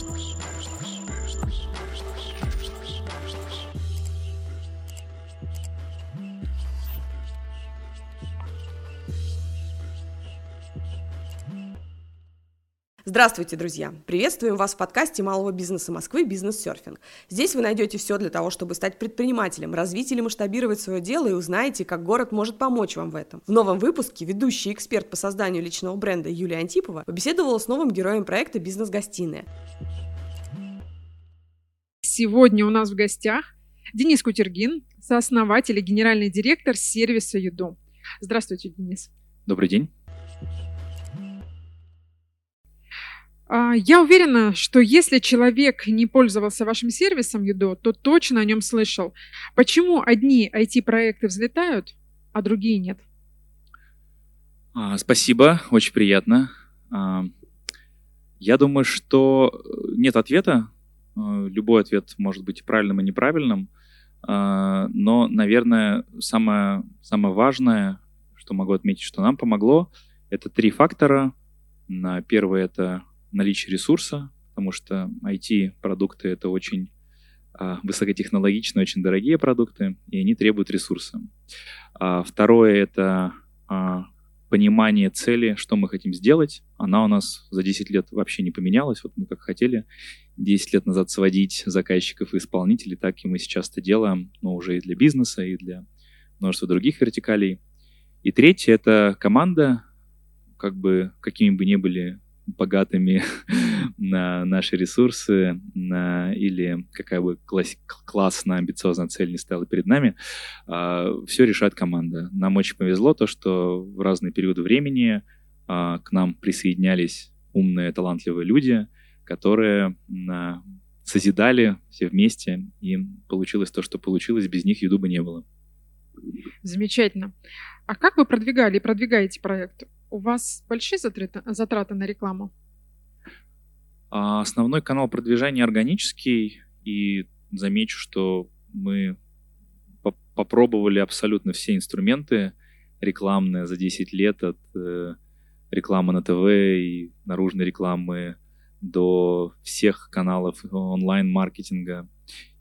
Thank you. Здравствуйте, друзья! Приветствуем вас в подкасте малого бизнеса Москвы «Бизнес-серфинг». Здесь вы найдете все для того, чтобы стать предпринимателем, развить или масштабировать свое дело и узнаете, как город может помочь вам в этом. В новом выпуске ведущий эксперт по созданию личного бренда Юлия Антипова побеседовала с новым героем проекта «Бизнес-гостиная». Сегодня у нас в гостях Денис Кутергин, сооснователь и генеральный директор сервиса «Юду». Здравствуйте, Денис. Добрый день. А, я уверена, что если человек не пользовался вашим сервисом Юдо, то точно о нем слышал. Почему одни IT-проекты взлетают, а другие нет? А, спасибо, очень приятно. А, я думаю, что нет ответа. Любой ответ может быть правильным и неправильным. Но, наверное, самое, самое важное, что могу отметить, что нам помогло, это три фактора. Первый — это наличие ресурса, потому что IT-продукты — это очень а, высокотехнологичные, очень дорогие продукты, и они требуют ресурса. А, второе — это а, понимание цели, что мы хотим сделать. Она у нас за 10 лет вообще не поменялась. Вот мы как хотели 10 лет назад сводить заказчиков и исполнителей, так и мы сейчас это делаем, но уже и для бизнеса, и для множества других вертикалей. И третье — это команда, как бы какими бы ни были богатыми на наши ресурсы на, или какая бы класс, классно, амбициозная цель не стала перед нами, а, все решает команда. Нам очень повезло то, что в разные периоды времени а, к нам присоединялись умные, талантливые люди, которые а, созидали все вместе, и получилось то, что получилось, без них еду бы не было. Замечательно. А как вы продвигали и продвигаете проект? У вас большие затраты, затраты на рекламу? А, основной канал продвижения органический, и замечу, что мы по попробовали абсолютно все инструменты рекламные за 10 лет, от э, рекламы на ТВ и наружной рекламы до всех каналов онлайн-маркетинга.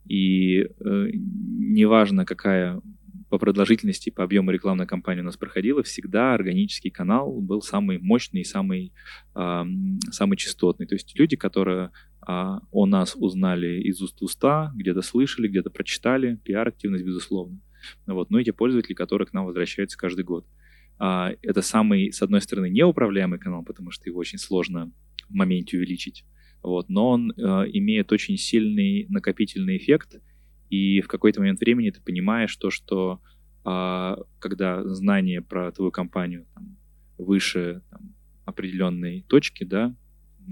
И э, неважно, какая по продолжительности, по объему рекламной кампании у нас проходила, всегда органический канал был самый мощный и самый, э, самый частотный. То есть люди, которые э, о нас узнали из уст в уста, где-то слышали, где-то прочитали, пиар-активность, безусловно. Вот. Но и те пользователи, которые к нам возвращаются каждый год. А, это самый, с одной стороны, неуправляемый канал, потому что его очень сложно в моменте увеличить. Вот, но он э, имеет очень сильный накопительный эффект, и в какой-то момент времени ты понимаешь то, что а, когда знание про твою компанию там, выше там, определенной точки, да,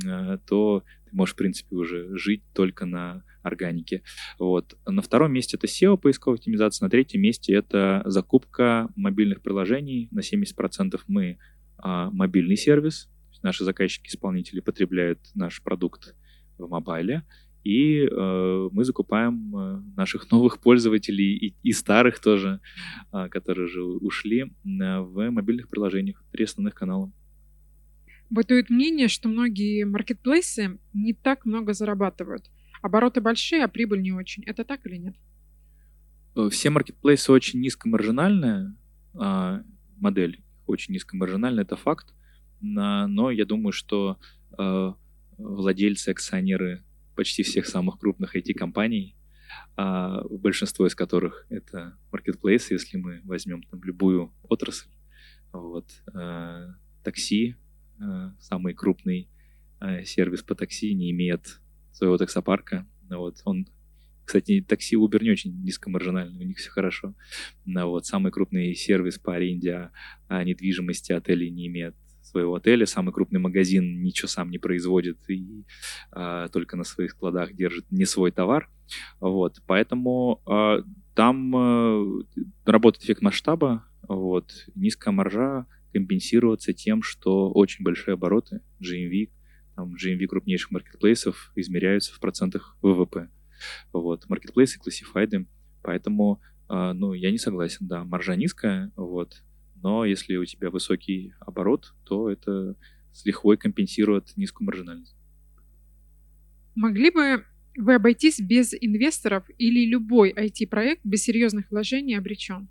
а, то ты можешь, в принципе, уже жить только на органике. Вот. На втором месте это SEO, поисковая оптимизация. На третьем месте это закупка мобильных приложений. На 70% мы а, мобильный сервис. Наши заказчики-исполнители потребляют наш продукт в мобайле и э, мы закупаем э, наших новых пользователей и, и старых тоже, э, которые уже ушли в мобильных приложениях, три основных канала. Бытует мнение, что многие маркетплейсы не так много зарабатывают. Обороты большие, а прибыль не очень. Это так или нет? Э, все маркетплейсы очень низкомаржинальная э, модель, очень низкомаржинальная, это факт. Но я думаю, что э, владельцы, акционеры почти всех самых крупных IT-компаний, а большинство из которых это маркетплейсы, если мы возьмем там любую отрасль. Вот, э, такси, э, самый крупный сервис по такси, не имеет своего таксопарка. Вот, он, кстати, такси Uber не очень низкомаржинальный, у них все хорошо. Но вот, самый крупный сервис по аренде а, недвижимости отелей не имеет своего отеля. Самый крупный магазин ничего сам не производит и а, только на своих складах держит не свой товар. Вот, поэтому а, там а, работает эффект масштаба. Вот, низкая маржа компенсируется тем, что очень большие обороты GMV, там GMV крупнейших маркетплейсов измеряются в процентах ВВП. Вот, маркетплейсы классифайды, поэтому, ну, я не согласен, да, маржа низкая, вот, но если у тебя высокий оборот, то это с лихвой компенсирует низкую маржинальность. Могли бы вы обойтись без инвесторов или любой IT-проект без серьезных вложений обречен?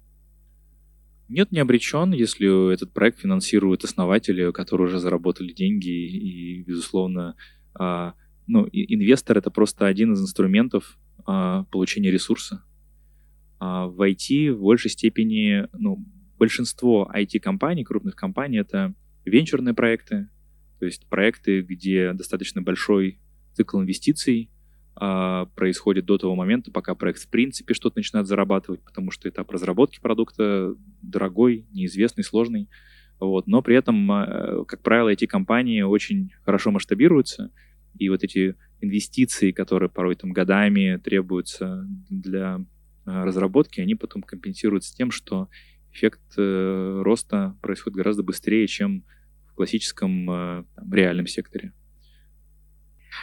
Нет, не обречен, если этот проект финансируют основатели, которые уже заработали деньги, и, безусловно, а, ну, инвестор это просто один из инструментов а, получения ресурса. А в IT в большей степени, ну, большинство IT-компаний, крупных компаний, это венчурные проекты, то есть проекты, где достаточно большой цикл инвестиций, а, происходит до того момента, пока проект в принципе что-то начинает зарабатывать, потому что этап разработки продукта дорогой, неизвестный, сложный. Вот. Но при этом, а, как правило, эти компании очень хорошо масштабируются, и вот эти инвестиции, которые порой там годами требуются для а, разработки, они потом компенсируются тем, что эффект э, роста происходит гораздо быстрее, чем в классическом там, реальном секторе.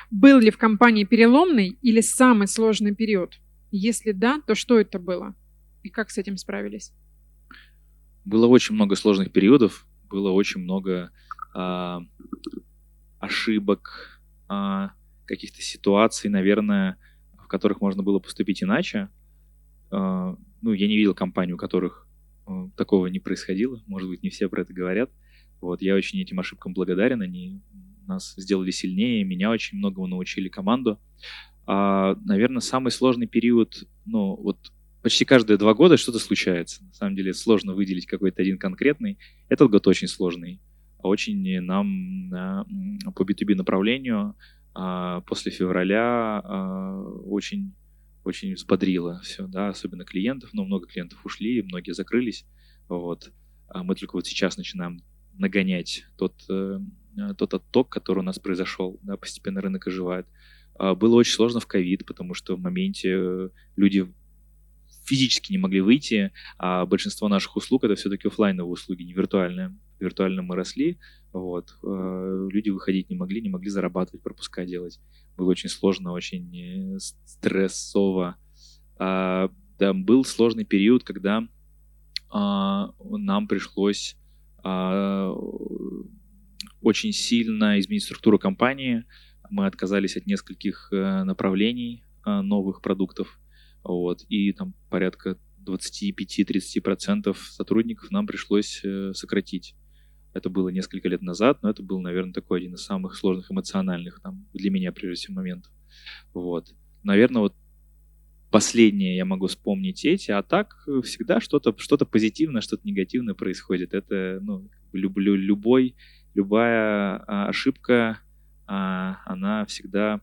Был ли в компании переломный или самый сложный период? Если да, то что это было? И как с этим справились? Было очень много сложных периодов, было очень много а, ошибок, а, каких-то ситуаций, наверное, в которых можно было поступить иначе. А, ну, я не видел компаний, у которых такого не происходило. Может быть, не все про это говорят. Вот, я очень этим ошибкам благодарен. Они нас сделали сильнее, меня очень многому научили команду. А, наверное, самый сложный период, ну, вот почти каждые два года что-то случается. На самом деле сложно выделить какой-то один конкретный. Этот год очень сложный. Очень нам а, по B2B направлению а, после февраля а, очень очень взбодрило все, да, особенно клиентов, но много клиентов ушли, многие закрылись, вот. А мы только вот сейчас начинаем нагонять тот Э, тот отток, который у нас произошел, да, постепенно рынок оживает. А, было очень сложно в ковид, потому что в моменте э, люди физически не могли выйти, а большинство наших услуг это все-таки офлайновые услуги, не виртуальные. Виртуально мы росли, вот, э, люди выходить не могли, не могли зарабатывать, пропуска делать. Было очень сложно, очень стрессово. А, да, был сложный период, когда а, нам пришлось очень сильно изменить структуру компании. Мы отказались от нескольких э, направлений э, новых продуктов. Вот, и там порядка 25-30% сотрудников нам пришлось э, сократить. Это было несколько лет назад, но это был, наверное, такой один из самых сложных эмоциональных там, для меня, прежде всего, моментов. Вот. Наверное, вот последнее я могу вспомнить эти, а так всегда что-то что позитивное, что-то негативное происходит. Это, ну, люблю любой любая а, ошибка, а, она всегда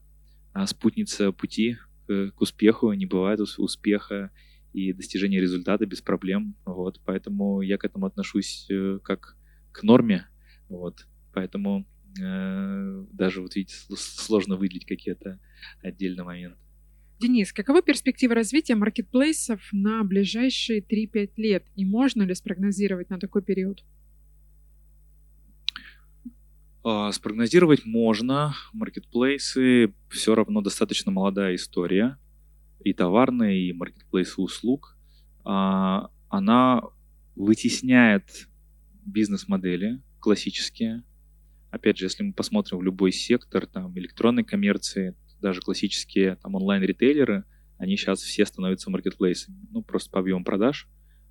а, спутница пути к, к успеху, не бывает успеха и достижения результата без проблем, вот, поэтому я к этому отношусь э, как к норме, вот, поэтому э, даже вот видите, сложно выделить какие-то отдельные моменты. Денис, каковы перспективы развития маркетплейсов на ближайшие 3-5 лет и можно ли спрогнозировать на такой период? А, спрогнозировать можно. Маркетплейсы все равно достаточно молодая история. И товарная, и маркетплейсы услуг. А, она вытесняет бизнес-модели классические. Опять же, если мы посмотрим в любой сектор, там, электронной коммерции, даже классические там, онлайн-ритейлеры, они сейчас все становятся маркетплейсами. Ну, просто по объему продаж.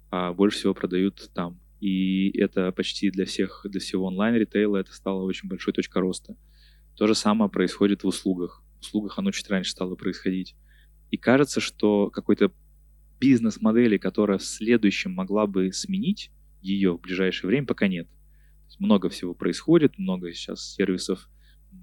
А больше всего продают там. И это почти для всех, для всего онлайн-ритейла это стало очень большой точкой роста. То же самое происходит в услугах. В услугах оно чуть раньше стало происходить. И кажется, что какой-то бизнес-модели, которая в следующем могла бы сменить ее в ближайшее время, пока нет. Много всего происходит, много сейчас сервисов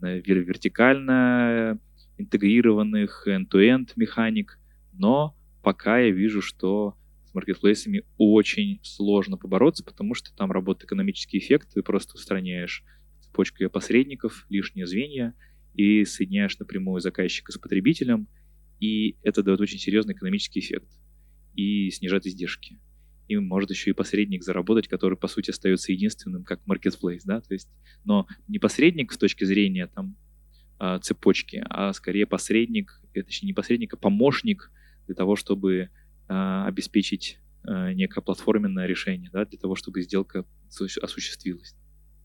э, вертикально интегрированных, end-to-end механик, но пока я вижу, что маркетплейсами очень сложно побороться, потому что там работает экономический эффект, ты просто устраняешь цепочку посредников, лишние звенья, и соединяешь напрямую заказчика с потребителем, и это дает очень серьезный экономический эффект и снижает издержки. И может еще и посредник заработать, который, по сути, остается единственным, как marketplace, да, то есть, но не посредник с точки зрения там а, цепочки, а скорее посредник, точнее не посредник, а помощник для того, чтобы а, обеспечить а, некое платформенное решение да, для того, чтобы сделка осуществилась.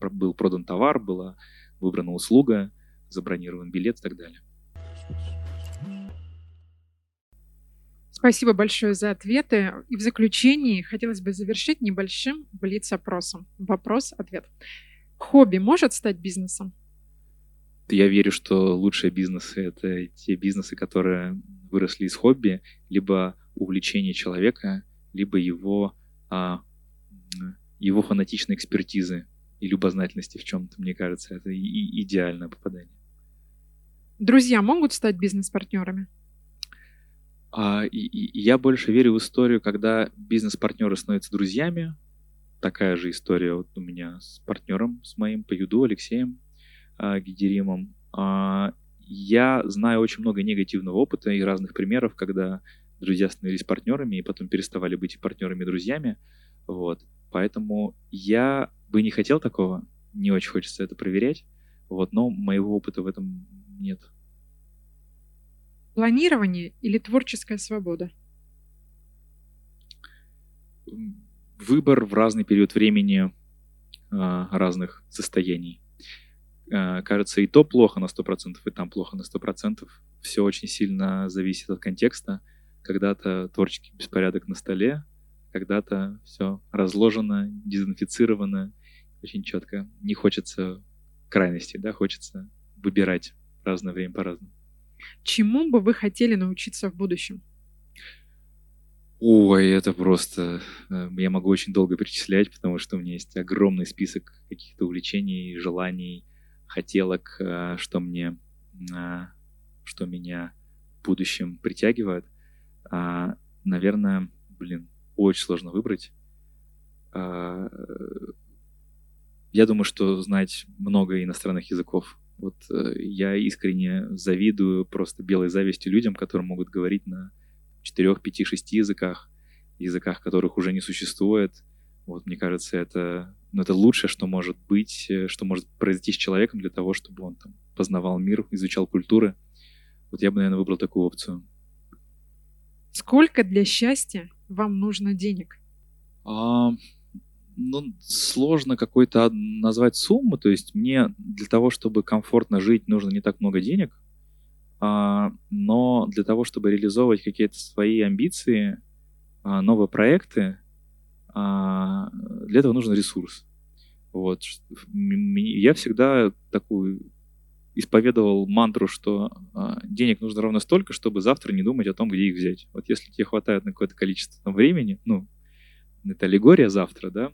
Был продан товар, была выбрана услуга, забронирован билет и так далее. Спасибо большое за ответы. И в заключении хотелось бы завершить небольшим блиц-опросом. Вопрос-ответ. Хобби может стать бизнесом? Я верю, что лучшие бизнесы — это те бизнесы, которые выросли из хобби, либо увлечения человека, либо его, а, его фанатичной экспертизы и любознательности в чем-то, мне кажется, это и идеальное попадание. Друзья могут стать бизнес-партнерами? А, и, и я больше верю в историю, когда бизнес-партнеры становятся друзьями. Такая же история вот у меня с партнером, с моим по юду, Алексеем а, Гидеримом. А, я знаю очень много негативного опыта и разных примеров, когда друзья становились партнерами и потом переставали быть партнерами и друзьями. Вот. Поэтому я бы не хотел такого, не очень хочется это проверять, вот, но моего опыта в этом нет. Планирование или творческая свобода? Выбор в разный период времени а, разных состояний. А, кажется, и то плохо на 100%, и там плохо на 100%. Все очень сильно зависит от контекста. Когда-то творческий беспорядок на столе, когда-то все разложено, дезинфицировано, очень четко. Не хочется крайностей, да, хочется выбирать разное время по-разному. Чему бы вы хотели научиться в будущем? Ой, это просто... Э, я могу очень долго перечислять, потому что у меня есть огромный список каких-то увлечений, желаний, хотелок, э, что мне... Э, что меня в будущем притягивает. А, наверное, блин, очень сложно выбрать. А, я думаю, что знать много иностранных языков вот э, я искренне завидую просто белой завистью людям, которые могут говорить на четырех, пяти, шести языках, языках, которых уже не существует. Вот, мне кажется, это, ну, это лучшее, что может быть, э, что может произойти с человеком для того, чтобы он там познавал мир, изучал культуры. Вот я бы, наверное, выбрал такую опцию. Сколько для счастья вам нужно денег? А, ну, сложно какой-то назвать сумму. То есть мне для того, чтобы комфортно жить, нужно не так много денег. А, но для того, чтобы реализовывать какие-то свои амбиции, а, новые проекты, а, для этого нужен ресурс. Вот. Я всегда такую исповедовал мантру, что а, денег нужно ровно столько, чтобы завтра не думать о том, где их взять. Вот если тебе хватает на какое-то количество там, времени, ну, это аллегория завтра, да,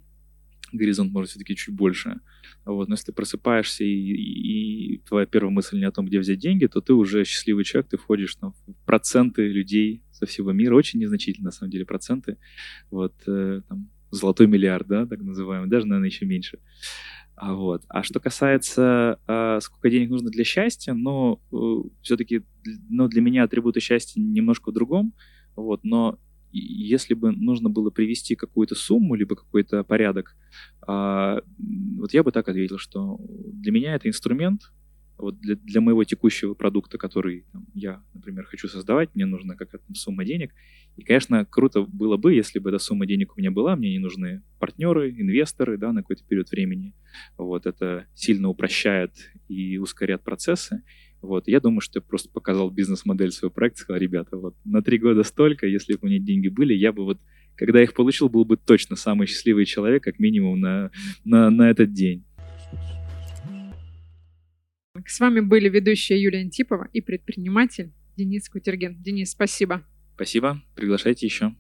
горизонт может все-таки чуть больше. Вот, но если ты просыпаешься и, и, и твоя первая мысль не о том, где взять деньги, то ты уже счастливый человек, ты входишь там, в проценты людей со всего мира, очень незначительно на самом деле проценты. Вот, э, там, золотой миллиард, да, так называемый, даже, наверное, еще меньше. А, вот. а что касается, э, сколько денег нужно для счастья, ну, э, все-таки ну, для меня атрибуты счастья немножко в другом, вот, но если бы нужно было привести какую-то сумму, либо какой-то порядок, а, вот я бы так ответил, что для меня это инструмент, вот для, для моего текущего продукта, который там, я, например, хочу создавать, мне нужна какая-то сумма денег. И, конечно, круто было бы, если бы эта сумма денег у меня была, мне не нужны партнеры, инвесторы, да, на какой-то период времени. Вот это сильно упрощает и ускоряет процессы. Вот, я думаю, что я просто показал бизнес-модель своего проекта, сказал, ребята, вот на три года столько, если бы у меня деньги были, я бы вот, когда их получил, был бы точно самый счастливый человек, как минимум на, на, на этот день. С вами были ведущая Юлия Антипова и предприниматель Денис Кутерген. Денис, спасибо. Спасибо. Приглашайте еще.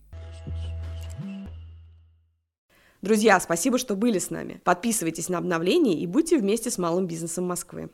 Друзья, спасибо, что были с нами. Подписывайтесь на обновления и будьте вместе с малым бизнесом Москвы.